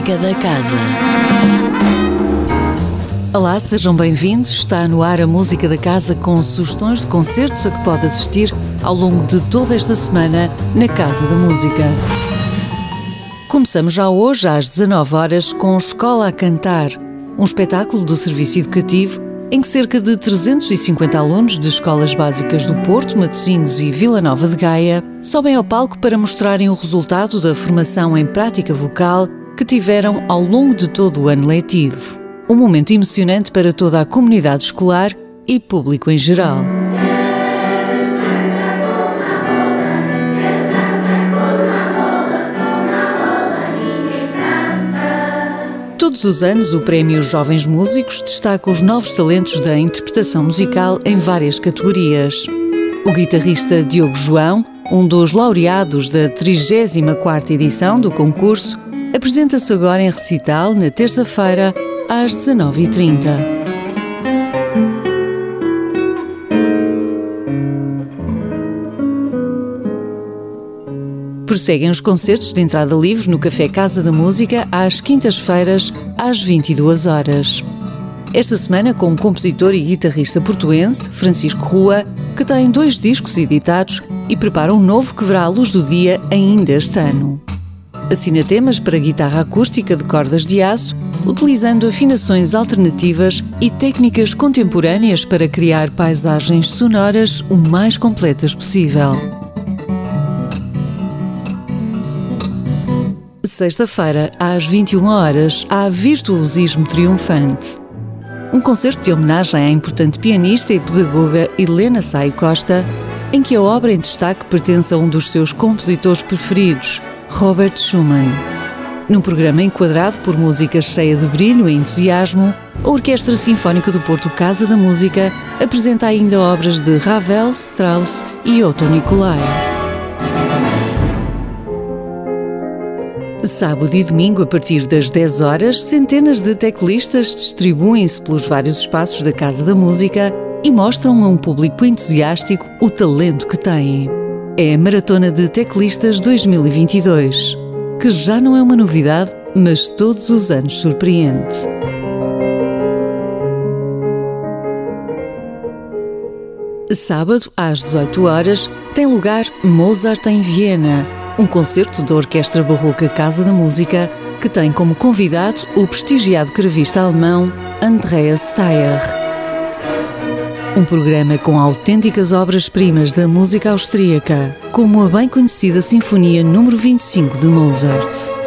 música da casa. Olá, sejam bem-vindos. Está no ar a música da casa com sugestões de concertos a que pode assistir ao longo de toda esta semana na Casa da Música. Começamos já hoje às 19 horas com Escola a Cantar, um espetáculo do serviço educativo em que cerca de 350 alunos de escolas básicas do Porto, Matosinhos e Vila Nova de Gaia sobem ao palco para mostrarem o resultado da formação em prática vocal que tiveram ao longo de todo o ano letivo. Um momento emocionante para toda a comunidade escolar e público em geral. Todos os anos, o Prémio Jovens Músicos destaca os novos talentos da interpretação musical em várias categorias. O guitarrista Diogo João, um dos laureados da 34ª edição do concurso, apresenta-se agora em recital na terça-feira, às 19h30. Prosseguem os concertos de entrada livre no Café Casa da Música às quintas-feiras, às 22 horas. Esta semana com o compositor e guitarrista portuense Francisco Rua, que tem dois discos editados e prepara um novo que verá a luz do dia ainda este ano. Assina temas para guitarra acústica de cordas de aço, utilizando afinações alternativas e técnicas contemporâneas para criar paisagens sonoras o mais completas possível. Sexta-feira, às 21 horas, há Virtuosismo Triunfante. Um concerto de homenagem à importante pianista e pedagoga Helena Sai Costa, em que a obra em destaque pertence a um dos seus compositores preferidos, Robert Schumann. Num programa enquadrado por músicas cheia de brilho e entusiasmo, a Orquestra Sinfónica do Porto Casa da Música apresenta ainda obras de Ravel, Strauss e Otto Nicolai. Sábado e domingo, a partir das 10 horas, centenas de teclistas distribuem-se pelos vários espaços da Casa da Música e mostram a um público entusiástico o talento que têm. É a Maratona de Teclistas 2022, que já não é uma novidade, mas todos os anos surpreende. Sábado, às 18 horas, tem lugar Mozart em Viena um concerto da Orquestra Barroca Casa da Música que tem como convidado o prestigiado cravista alemão Andreas Steyer. Um programa com autênticas obras-primas da música austríaca, como a bem conhecida Sinfonia número 25 de Mozart.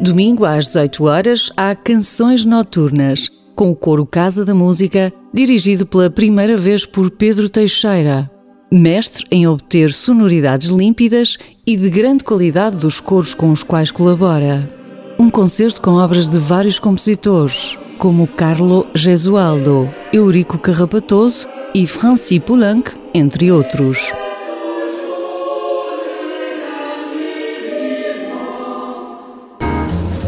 Domingo às 18 horas há Canções Noturnas, com o coro Casa da Música, dirigido pela primeira vez por Pedro Teixeira, mestre em obter sonoridades límpidas e de grande qualidade dos coros com os quais colabora. Um concerto com obras de vários compositores, como Carlo Gesualdo, Eurico Carrapatoso e Francis Poulenc, entre outros.